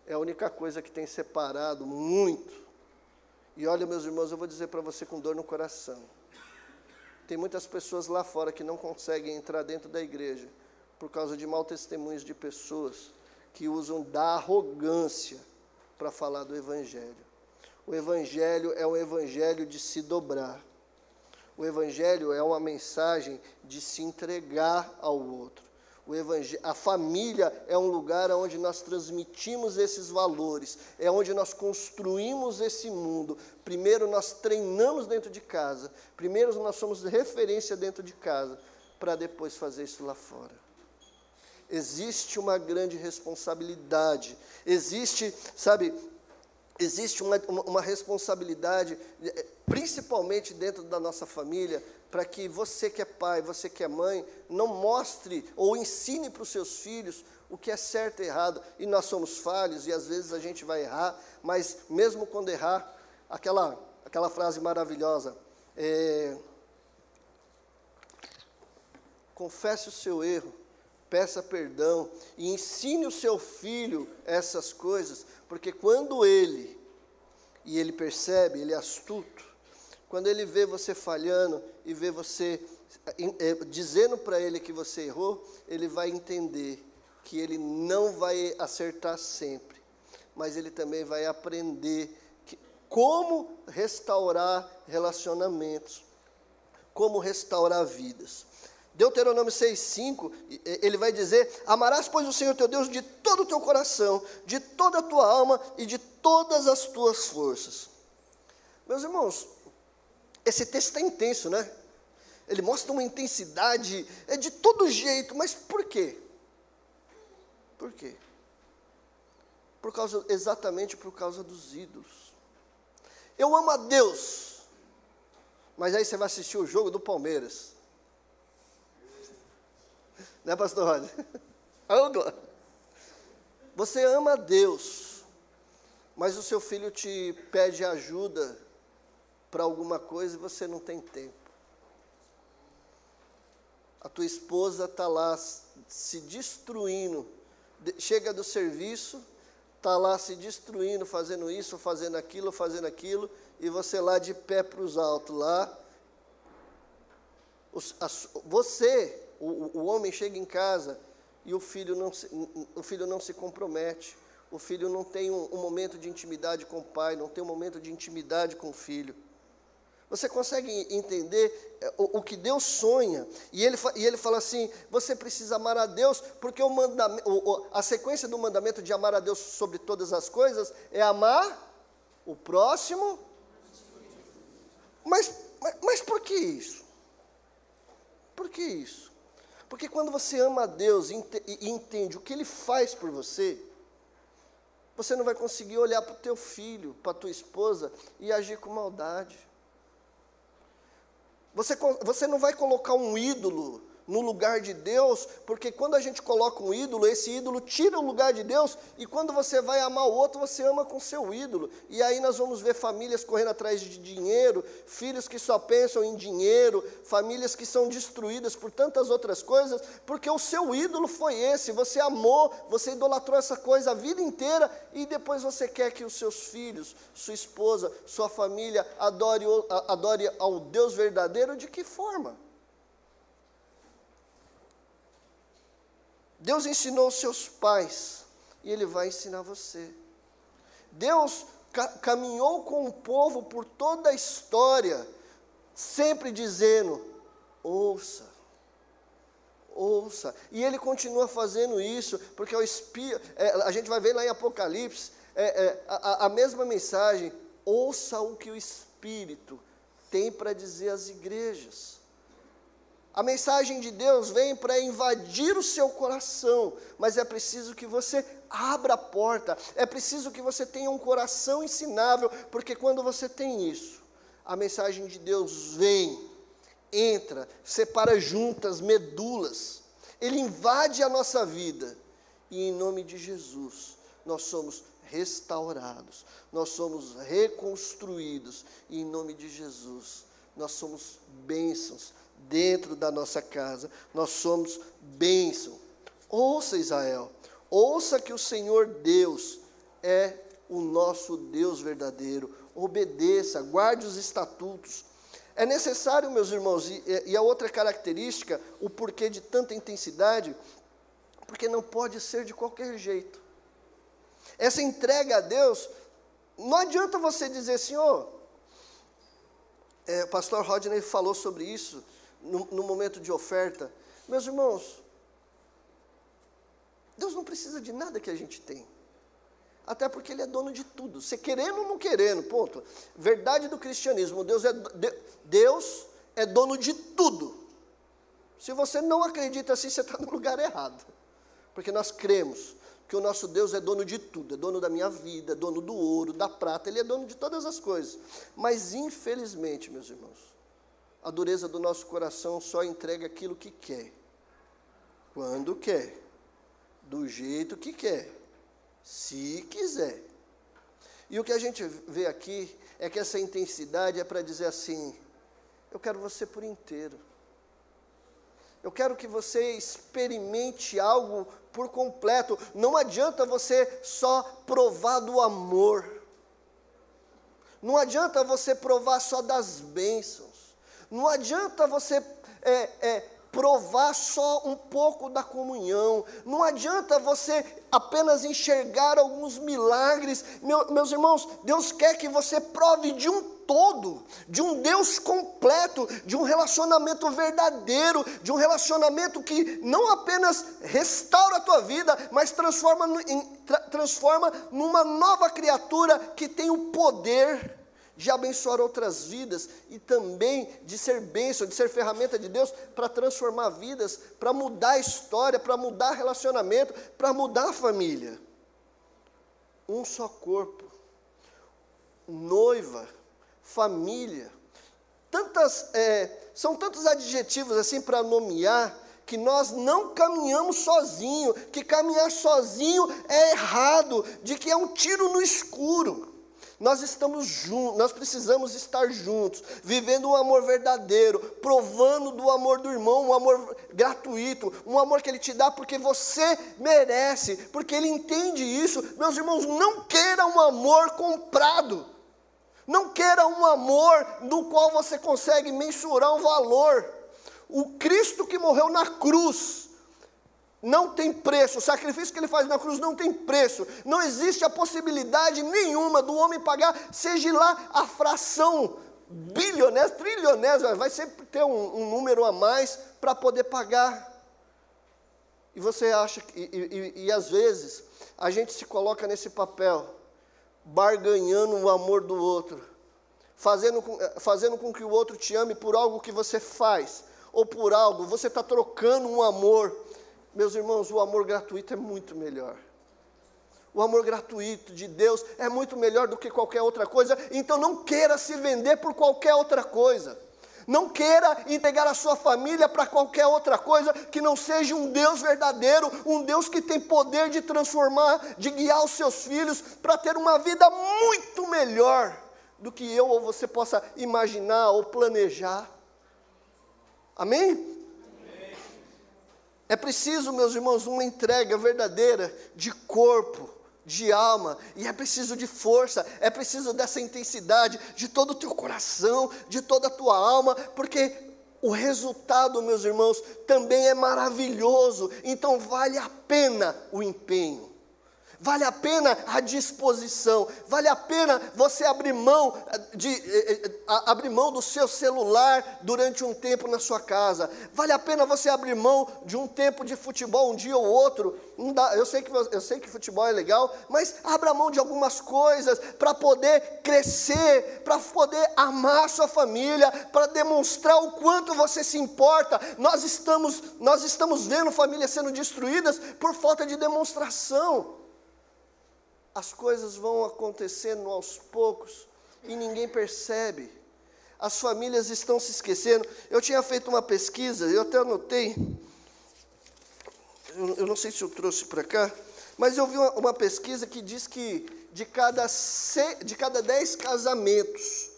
é a única coisa que tem separado muito E olha, meus irmãos, eu vou dizer para você com dor no coração. Tem muitas pessoas lá fora que não conseguem entrar dentro da igreja por causa de mau testemunhos de pessoas que usam da arrogância para falar do Evangelho. O Evangelho é um Evangelho de se dobrar. O Evangelho é uma mensagem de se entregar ao outro. O a família é um lugar onde nós transmitimos esses valores, é onde nós construímos esse mundo. Primeiro nós treinamos dentro de casa, primeiro nós somos referência dentro de casa, para depois fazer isso lá fora. Existe uma grande responsabilidade, existe, sabe, existe uma, uma, uma responsabilidade, eh, principalmente dentro da nossa família, para que você que é pai, você que é mãe, não mostre ou ensine para os seus filhos o que é certo e errado. E nós somos falhos e às vezes a gente vai errar, mas mesmo quando errar, aquela, aquela frase maravilhosa, é, confesse o seu erro, peça perdão e ensine o seu filho essas coisas, porque quando ele, e ele percebe, ele é astuto, quando ele vê você falhando e vê você é, dizendo para ele que você errou, ele vai entender que ele não vai acertar sempre, mas ele também vai aprender que, como restaurar relacionamentos, como restaurar vidas. Deuteronômio 6,5, ele vai dizer: Amarás, pois, o Senhor teu Deus de todo o teu coração, de toda a tua alma e de todas as tuas forças. Meus irmãos, esse texto está intenso, né? Ele mostra uma intensidade, é de todo jeito, mas por quê? Por quê? Por causa, exatamente por causa dos ídolos. Eu amo a Deus, mas aí você vai assistir o jogo do Palmeiras. Né, pastor Rod? Você ama a Deus, mas o seu filho te pede ajuda para alguma coisa e você não tem tempo. A tua esposa está lá se destruindo, chega do serviço, está lá se destruindo, fazendo isso, fazendo aquilo, fazendo aquilo, e você lá de pé para os altos, lá. Você, o, o homem chega em casa e o filho não se, o filho não se compromete, o filho não tem um, um momento de intimidade com o pai, não tem um momento de intimidade com o filho. Você consegue entender é, o, o que Deus sonha? E ele, e ele fala assim: você precisa amar a Deus, porque o o, a sequência do mandamento de amar a Deus sobre todas as coisas é amar o próximo. Mas, mas, mas por que isso? Por que isso? Porque quando você ama a Deus e entende o que Ele faz por você, você não vai conseguir olhar para o teu filho, para a tua esposa e agir com maldade. Você, você não vai colocar um ídolo no lugar de Deus, porque quando a gente coloca um ídolo, esse ídolo tira o lugar de Deus, e quando você vai amar o outro, você ama com seu ídolo. E aí nós vamos ver famílias correndo atrás de dinheiro, filhos que só pensam em dinheiro, famílias que são destruídas por tantas outras coisas, porque o seu ídolo foi esse, você amou, você idolatrou essa coisa a vida inteira, e depois você quer que os seus filhos, sua esposa, sua família adore, adore ao Deus verdadeiro, de que forma? Deus ensinou seus pais e Ele vai ensinar você. Deus ca caminhou com o povo por toda a história, sempre dizendo: ouça, ouça. E Ele continua fazendo isso, porque o Espírito, é, a gente vai ver lá em Apocalipse, é, é, a, a mesma mensagem: ouça o que o Espírito tem para dizer às igrejas. A mensagem de Deus vem para invadir o seu coração, mas é preciso que você abra a porta, é preciso que você tenha um coração ensinável, porque quando você tem isso, a mensagem de Deus vem, entra, separa juntas, medulas, ele invade a nossa vida, e em nome de Jesus, nós somos restaurados, nós somos reconstruídos, e em nome de Jesus, nós somos bênçãos dentro da nossa casa. Nós somos bênção. Ouça, Israel, ouça que o Senhor Deus é o nosso Deus verdadeiro. Obedeça, guarde os estatutos. É necessário, meus irmãos, e, e a outra característica, o porquê de tanta intensidade, porque não pode ser de qualquer jeito. Essa entrega a Deus, não adianta você dizer, Senhor, é, o pastor Rodney falou sobre isso no, no momento de oferta. Meus irmãos, Deus não precisa de nada que a gente tem. Até porque Ele é dono de tudo. Você querendo ou não querendo, ponto. Verdade do cristianismo: Deus é, Deus é dono de tudo. Se você não acredita assim, você está no lugar errado. Porque nós cremos que o nosso Deus é dono de tudo, é dono da minha vida, é dono do ouro, da prata, Ele é dono de todas as coisas. Mas infelizmente, meus irmãos, a dureza do nosso coração só entrega aquilo que quer, quando quer, do jeito que quer, se quiser. E o que a gente vê aqui é que essa intensidade é para dizer assim: eu quero você por inteiro. Eu quero que você experimente algo por completo. Não adianta você só provar do amor. Não adianta você provar só das bênçãos. Não adianta você é, é, provar só um pouco da comunhão. Não adianta você apenas enxergar alguns milagres. Meu, meus irmãos, Deus quer que você prove de um todo, de um Deus completo, de um relacionamento verdadeiro, de um relacionamento que não apenas restaura a tua vida, mas transforma, em, tra, transforma numa nova criatura que tem o poder de abençoar outras vidas e também de ser bênção, de ser ferramenta de Deus para transformar vidas, para mudar a história, para mudar relacionamento, para mudar a família. Um só corpo, noiva, família. Tantas, é, são tantos adjetivos assim para nomear que nós não caminhamos sozinho, que caminhar sozinho é errado, de que é um tiro no escuro. Nós estamos juntos, nós precisamos estar juntos, vivendo um amor verdadeiro, provando do amor do irmão, um amor gratuito, um amor que ele te dá porque você merece, porque ele entende isso. Meus irmãos, não queira um amor comprado. Não queira um amor no qual você consegue mensurar um valor. O Cristo que morreu na cruz, não tem preço, o sacrifício que ele faz na cruz não tem preço, não existe a possibilidade nenhuma do homem pagar, seja lá a fração bilionés, trilionés, vai sempre ter um, um número a mais para poder pagar. E você acha, que, e, e, e às vezes, a gente se coloca nesse papel, barganhando o amor do outro, fazendo com, fazendo com que o outro te ame por algo que você faz, ou por algo, você está trocando um amor meus irmãos, o amor gratuito é muito melhor. O amor gratuito de Deus é muito melhor do que qualquer outra coisa, então não queira se vender por qualquer outra coisa. Não queira entregar a sua família para qualquer outra coisa que não seja um Deus verdadeiro, um Deus que tem poder de transformar, de guiar os seus filhos para ter uma vida muito melhor do que eu ou você possa imaginar ou planejar. Amém? É preciso, meus irmãos, uma entrega verdadeira de corpo, de alma, e é preciso de força, é preciso dessa intensidade de todo o teu coração, de toda a tua alma, porque o resultado, meus irmãos, também é maravilhoso, então vale a pena o empenho. Vale a pena a disposição, vale a pena você abrir mão eh, de eh, eh, abrir mão do seu celular durante um tempo na sua casa. Vale a pena você abrir mão de um tempo de futebol um dia ou outro. Eu sei que eu sei que futebol é legal, mas abra mão de algumas coisas para poder crescer, para poder amar sua família, para demonstrar o quanto você se importa. Nós estamos nós estamos vendo famílias sendo destruídas por falta de demonstração as coisas vão acontecendo aos poucos e ninguém percebe. As famílias estão se esquecendo. Eu tinha feito uma pesquisa, eu até anotei, eu, não sei se eu trouxe para cá, mas eu vi uma, uma, pesquisa que diz que de cada, se, de cada dez casamentos,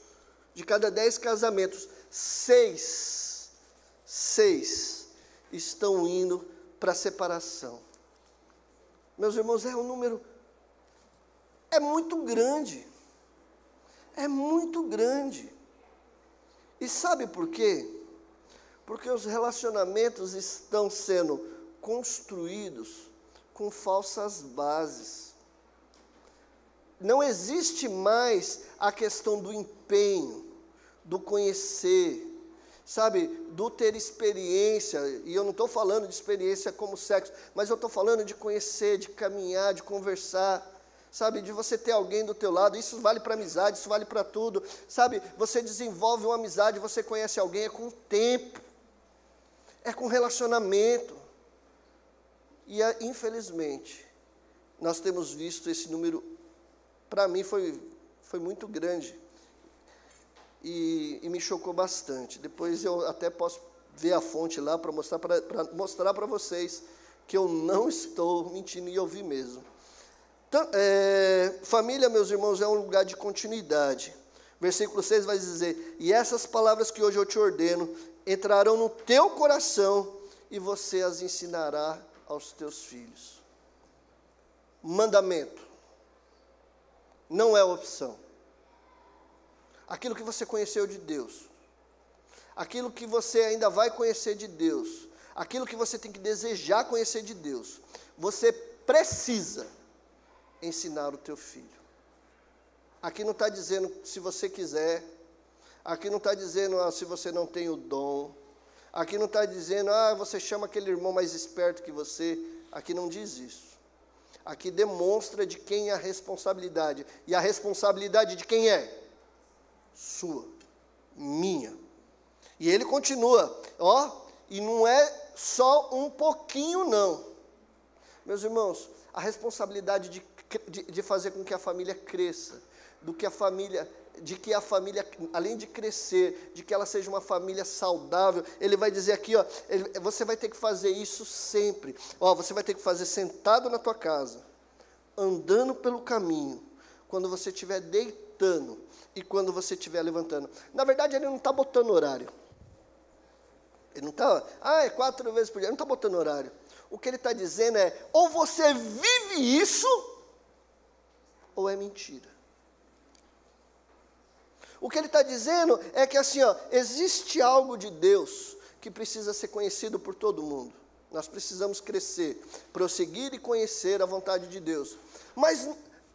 de cada dez casamentos, seis, seis estão indo para separação. Meus irmãos, é um número é muito grande. É muito grande. E sabe por quê? Porque os relacionamentos estão sendo construídos com falsas bases. Não existe mais a questão do empenho, do conhecer, sabe, do ter experiência, e eu não estou falando de experiência como sexo, mas eu estou falando de conhecer, de caminhar, de conversar, sabe, de você ter alguém do teu lado, isso vale para amizade, isso vale para tudo, sabe, você desenvolve uma amizade, você conhece alguém, é com o tempo, é com relacionamento, e infelizmente, nós temos visto esse número, para mim foi, foi muito grande, e, e me chocou bastante. Depois eu até posso ver a fonte lá para mostrar para vocês que eu não estou mentindo e eu vi mesmo. Então, é, família, meus irmãos, é um lugar de continuidade. Versículo 6 vai dizer: E essas palavras que hoje eu te ordeno entrarão no teu coração e você as ensinará aos teus filhos. Mandamento. Não é opção aquilo que você conheceu de Deus, aquilo que você ainda vai conhecer de Deus, aquilo que você tem que desejar conhecer de Deus, você precisa ensinar o teu filho. Aqui não está dizendo se você quiser, aqui não está dizendo ah, se você não tem o dom, aqui não está dizendo ah, você chama aquele irmão mais esperto que você, aqui não diz isso. Aqui demonstra de quem é a responsabilidade. E a responsabilidade de quem é? sua, minha. E ele continua, ó, e não é só um pouquinho, não. Meus irmãos, a responsabilidade de, de, de fazer com que a família cresça, do que a família de que a família, além de crescer, de que ela seja uma família saudável, ele vai dizer aqui, ó, ele, você vai ter que fazer isso sempre. Ó, você vai ter que fazer sentado na tua casa, andando pelo caminho, quando você estiver deitando, e quando você estiver levantando. Na verdade, ele não está botando horário. Ele não está, ah, é quatro vezes por dia. Ele não está botando horário. O que ele está dizendo é: ou você vive isso, ou é mentira. O que ele está dizendo é que assim, ó, existe algo de Deus que precisa ser conhecido por todo mundo. Nós precisamos crescer, prosseguir e conhecer a vontade de Deus. Mas,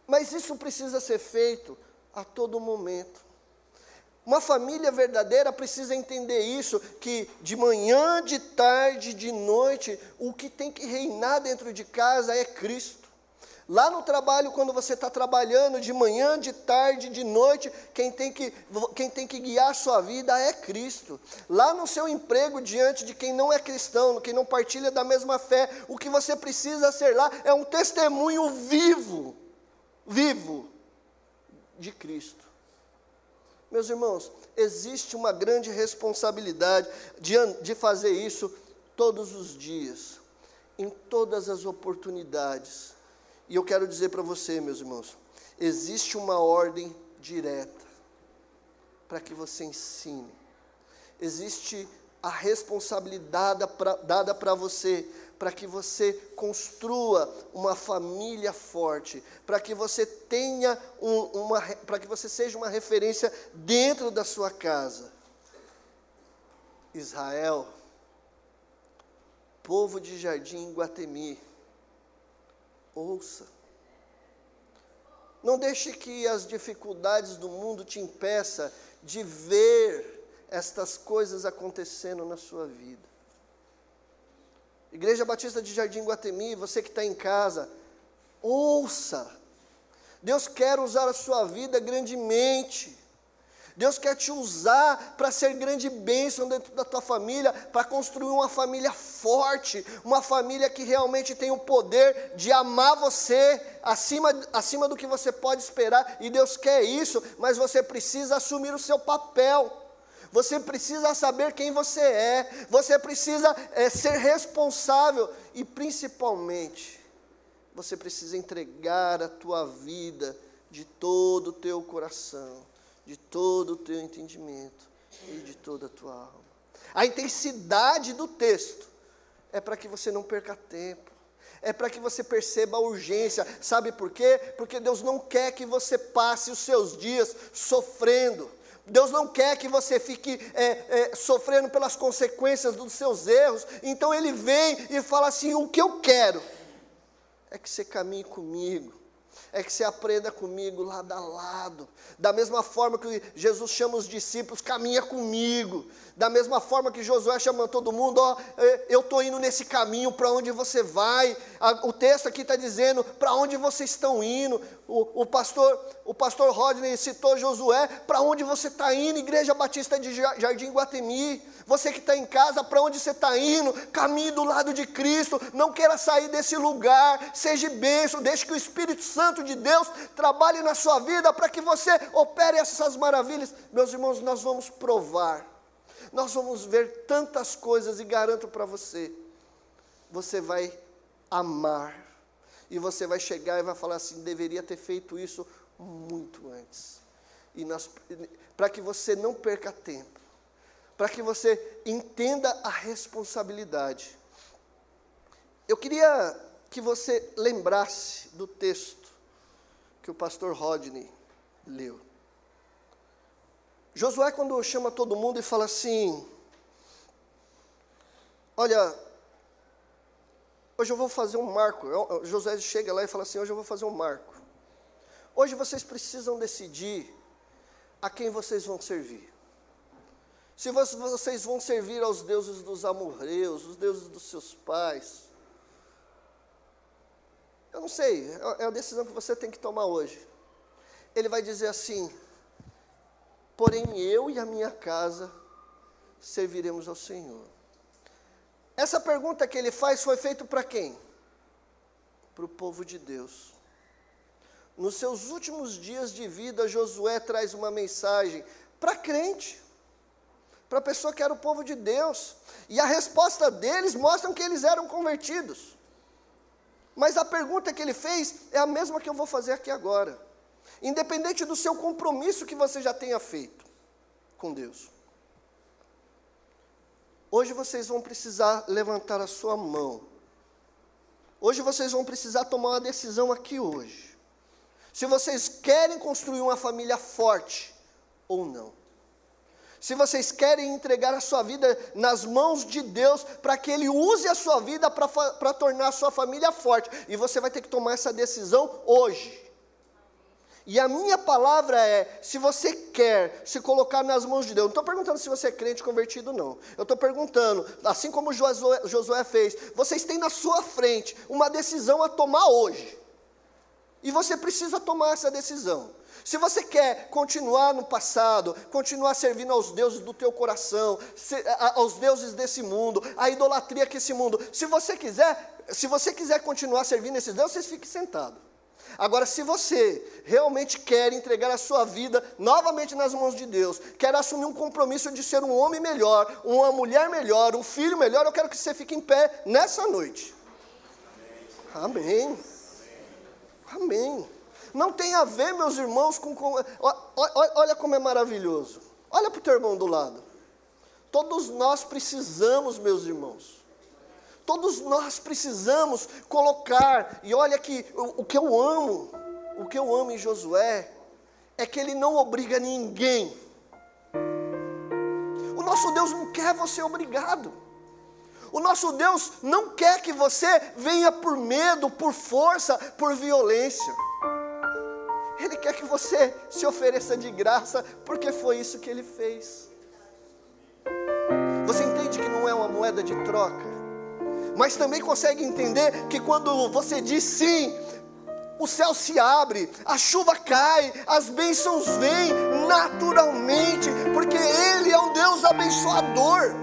mas isso precisa ser feito a todo momento. Uma família verdadeira precisa entender isso, que de manhã, de tarde, de noite, o que tem que reinar dentro de casa é Cristo. Lá no trabalho, quando você está trabalhando de manhã, de tarde, de noite, quem tem, que, quem tem que guiar a sua vida é Cristo. Lá no seu emprego, diante de quem não é cristão, quem não partilha da mesma fé, o que você precisa ser lá é um testemunho vivo, vivo, de Cristo. Meus irmãos, existe uma grande responsabilidade de, de fazer isso todos os dias, em todas as oportunidades. E eu quero dizer para você, meus irmãos, existe uma ordem direta para que você ensine. Existe a responsabilidade dada para você para que você construa uma família forte, para que você tenha um, uma, para que você seja uma referência dentro da sua casa. Israel, povo de Jardim Guatemi, ouça. Não deixe que as dificuldades do mundo te impeça de ver estas coisas acontecendo na sua vida. Igreja Batista de Jardim Guatemi, você que está em casa, ouça. Deus quer usar a sua vida grandemente. Deus quer te usar para ser grande bênção dentro da tua família, para construir uma família forte, uma família que realmente tem o poder de amar você acima, acima do que você pode esperar, e Deus quer isso, mas você precisa assumir o seu papel. Você precisa saber quem você é, você precisa é, ser responsável e, principalmente, você precisa entregar a tua vida de todo o teu coração, de todo o teu entendimento e de toda a tua alma. A intensidade do texto é para que você não perca tempo, é para que você perceba a urgência. Sabe por quê? Porque Deus não quer que você passe os seus dias sofrendo. Deus não quer que você fique é, é, sofrendo pelas consequências dos seus erros. Então Ele vem e fala assim: o que eu quero é que você caminhe comigo é que você aprenda comigo lado a lado. Da mesma forma que Jesus chama os discípulos, caminha comigo. Da mesma forma que Josué chama todo mundo, ó, é, eu estou indo nesse caminho, para onde você vai? O texto aqui está dizendo para onde vocês estão indo. O, o, pastor, o pastor Rodney citou Josué, para onde você está indo, Igreja Batista de Jardim Guatemi. Você que está em casa, para onde você está indo? Caminhe do lado de Cristo, não queira sair desse lugar, seja bênção, deixe que o Espírito Santo de Deus trabalhe na sua vida para que você opere essas maravilhas. Meus irmãos, nós vamos provar nós vamos ver tantas coisas e garanto para você, você vai amar. E você vai chegar e vai falar assim: deveria ter feito isso muito antes. E para que você não perca tempo, para que você entenda a responsabilidade. Eu queria que você lembrasse do texto que o pastor Rodney leu. Josué, quando chama todo mundo e fala assim: Olha, hoje eu vou fazer um marco. Josué chega lá e fala assim: Hoje eu vou fazer um marco. Hoje vocês precisam decidir a quem vocês vão servir. Se vocês vão servir aos deuses dos amorreus, os deuses dos seus pais. Eu não sei, é a decisão que você tem que tomar hoje. Ele vai dizer assim: porém eu e a minha casa serviremos ao Senhor. Essa pergunta que ele faz foi feita para quem? Para o povo de Deus. Nos seus últimos dias de vida, Josué traz uma mensagem para crente, para a pessoa que era o povo de Deus. E a resposta deles mostra que eles eram convertidos. Mas a pergunta que ele fez é a mesma que eu vou fazer aqui agora independente do seu compromisso que você já tenha feito com Deus. Hoje vocês vão precisar levantar a sua mão. Hoje vocês vão precisar tomar uma decisão aqui hoje. Se vocês querem construir uma família forte ou não. Se vocês querem entregar a sua vida nas mãos de Deus, para que Ele use a sua vida para tornar a sua família forte. E você vai ter que tomar essa decisão hoje. E a minha palavra é: se você quer se colocar nas mãos de Deus, não estou perguntando se você é crente convertido, não. Eu estou perguntando, assim como Josué, Josué fez, vocês têm na sua frente uma decisão a tomar hoje. E você precisa tomar essa decisão. Se você quer continuar no passado, continuar servindo aos deuses do teu coração, aos deuses desse mundo, a idolatria que esse mundo, se você quiser, se você quiser continuar servindo esses deuses, fique sentado. Agora, se você realmente quer entregar a sua vida novamente nas mãos de Deus, quer assumir um compromisso de ser um homem melhor, uma mulher melhor, um filho melhor, eu quero que você fique em pé nessa noite. Amém. Amém. Não tem a ver, meus irmãos, com. com olha como é maravilhoso. Olha para o teu irmão do lado. Todos nós precisamos, meus irmãos, Todos nós precisamos colocar, e olha que o, que eu amo, o que eu amo em Josué, é que ele não obriga ninguém. O nosso Deus não quer você obrigado. O nosso Deus não quer que você venha por medo, por força, por violência. Ele quer que você se ofereça de graça, porque foi isso que ele fez. Você entende que não é uma moeda de troca? Mas também consegue entender que quando você diz sim, o céu se abre, a chuva cai, as bênçãos vêm naturalmente, porque Ele é um Deus abençoador.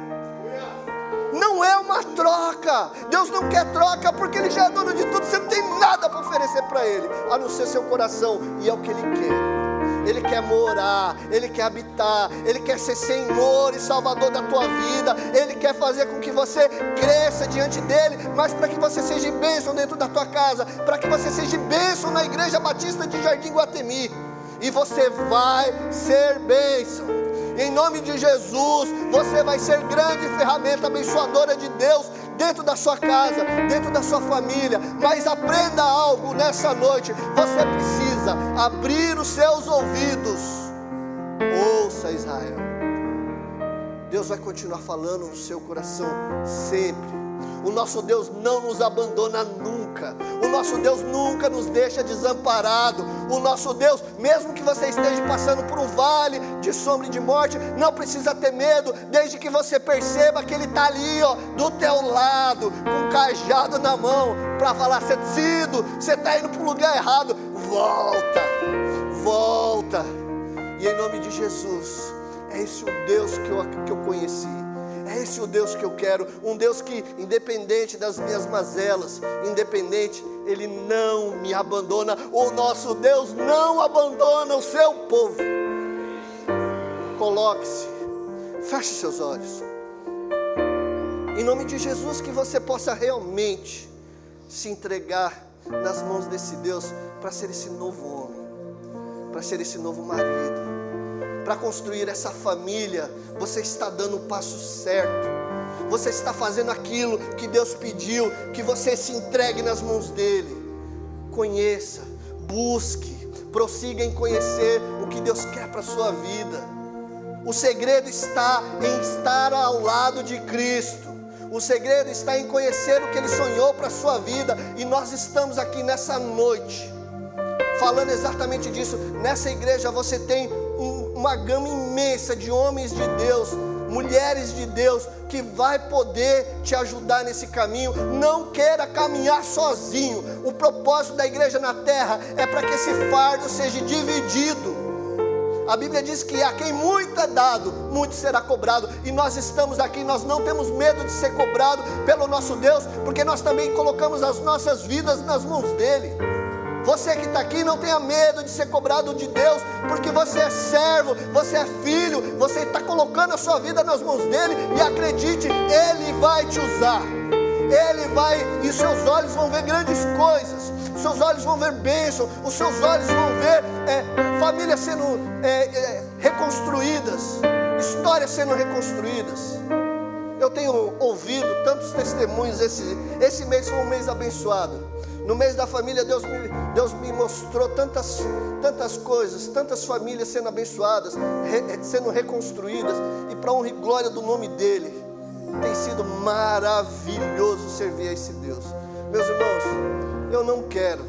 Não é uma troca. Deus não quer troca porque Ele já é dono de tudo. Você não tem nada para oferecer para Ele, a não ser seu coração, e é o que Ele quer. Ele quer morar, Ele quer habitar, Ele quer ser Senhor e Salvador da tua vida, Ele quer fazer com que você cresça diante dEle, mas para que você seja bênção dentro da tua casa, para que você seja bênção na Igreja Batista de Jardim Guatemi, e você vai ser bênção. Em nome de Jesus, você vai ser grande ferramenta abençoadora de Deus dentro da sua casa, dentro da sua família. Mas aprenda algo nessa noite. Você precisa abrir os seus ouvidos. Ouça Israel. Deus vai continuar falando no seu coração sempre. O nosso Deus não nos abandona nunca. O nosso Deus nunca nos deixa desamparado. O nosso Deus, mesmo que você esteja passando por um vale de sombra e de morte, não precisa ter medo, desde que você perceba que Ele está ali, ó, do teu lado, com um cajado na mão, para falar: você decido, você está indo para o lugar errado. Volta, volta. E em nome de Jesus, é esse o Deus que eu, que eu conheci. É esse o Deus que eu quero, um Deus que, independente das minhas mazelas, independente, Ele não me abandona. O nosso Deus não abandona o seu povo. Coloque-se, feche seus olhos. Em nome de Jesus, que você possa realmente se entregar nas mãos desse Deus para ser esse novo homem, para ser esse novo marido para construir essa família, você está dando o passo certo. Você está fazendo aquilo que Deus pediu, que você se entregue nas mãos dele. Conheça, busque, prossiga em conhecer o que Deus quer para a sua vida. O segredo está em estar ao lado de Cristo. O segredo está em conhecer o que Ele sonhou para a sua vida. E nós estamos aqui nessa noite, falando exatamente disso. Nessa igreja você tem uma gama imensa de homens de Deus, mulheres de Deus, que vai poder te ajudar nesse caminho. Não queira caminhar sozinho. O propósito da igreja na terra é para que esse fardo seja dividido. A Bíblia diz que a quem muito é dado, muito será cobrado. E nós estamos aqui, nós não temos medo de ser cobrado pelo nosso Deus, porque nós também colocamos as nossas vidas nas mãos dele. Você que está aqui, não tenha medo de ser cobrado de Deus, porque você é servo, você é filho, você está colocando a sua vida nas mãos dele e acredite, ele vai te usar. Ele vai, e seus olhos vão ver grandes coisas, seus olhos vão ver bênção, os seus olhos vão ver é, famílias sendo é, é, reconstruídas, histórias sendo reconstruídas. Eu tenho ouvido tantos testemunhos, esse, esse mês foi um mês abençoado. No mês da família, Deus me, Deus me mostrou tantas, tantas coisas, tantas famílias sendo abençoadas, re, sendo reconstruídas, e para honra e glória do nome dEle, tem sido maravilhoso servir a esse Deus. Meus irmãos, eu não quero,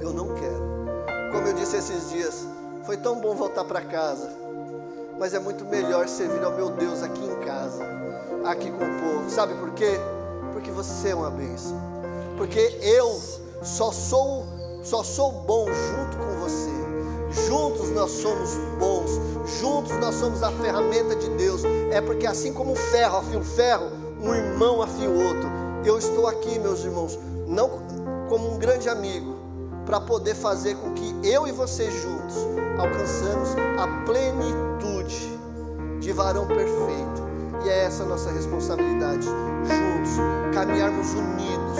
eu não quero, como eu disse esses dias, foi tão bom voltar para casa, mas é muito melhor servir ao meu Deus aqui em casa, aqui com o povo, sabe por quê? Porque você é uma bênção porque eu só sou só sou bom junto com você. Juntos nós somos bons, juntos nós somos a ferramenta de Deus. É porque assim como o ferro afia o ferro, um irmão afia o outro. Eu estou aqui, meus irmãos, não como um grande amigo, para poder fazer com que eu e você juntos alcançamos a plenitude de varão perfeito. E é essa a nossa responsabilidade, juntos, caminharmos unidos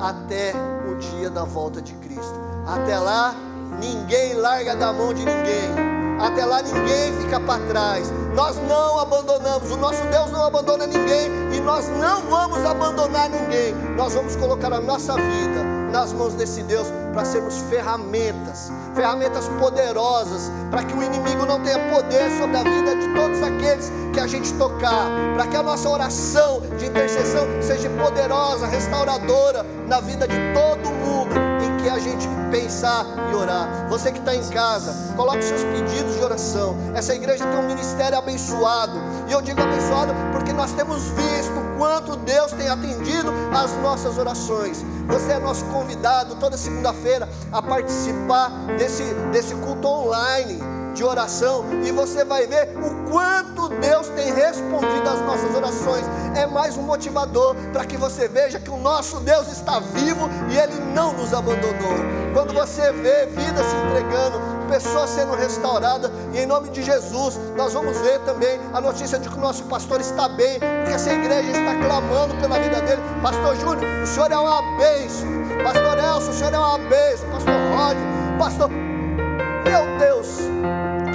até o dia da volta de Cristo. Até lá, ninguém larga da mão de ninguém. Até lá ninguém fica para trás. Nós não abandonamos. O nosso Deus não abandona ninguém e nós não vamos abandonar ninguém. Nós vamos colocar a nossa vida nas mãos desse Deus para sermos ferramentas, ferramentas poderosas, para que o inimigo não tenha poder sobre a vida de todos aqueles que a gente tocar, para que a nossa oração de intercessão seja poderosa, restauradora na vida de todo mundo que a gente pensar e orar. Você que está em casa, coloque seus pedidos de oração. Essa igreja tem um ministério abençoado, e eu digo abençoado porque nós temos visto quanto Deus tem atendido as nossas orações. Você é nosso convidado toda segunda-feira a participar desse, desse culto online de oração e você vai ver o quanto Deus tem respondido às nossas orações. É mais um motivador para que você veja que o nosso Deus está vivo e Ele não nos abandonou. Quando você vê vida se entregando, pessoas sendo restauradas, e em nome de Jesus, nós vamos ver também a notícia de que o nosso pastor está bem, porque essa igreja está clamando pela vida dele. Pastor Júnior, o senhor é uma bênção. Pastor Elcio, o senhor é uma bênção. Pastor Rod, pastor. Meu Deus,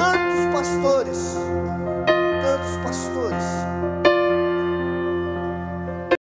tantos pastores tantos pastores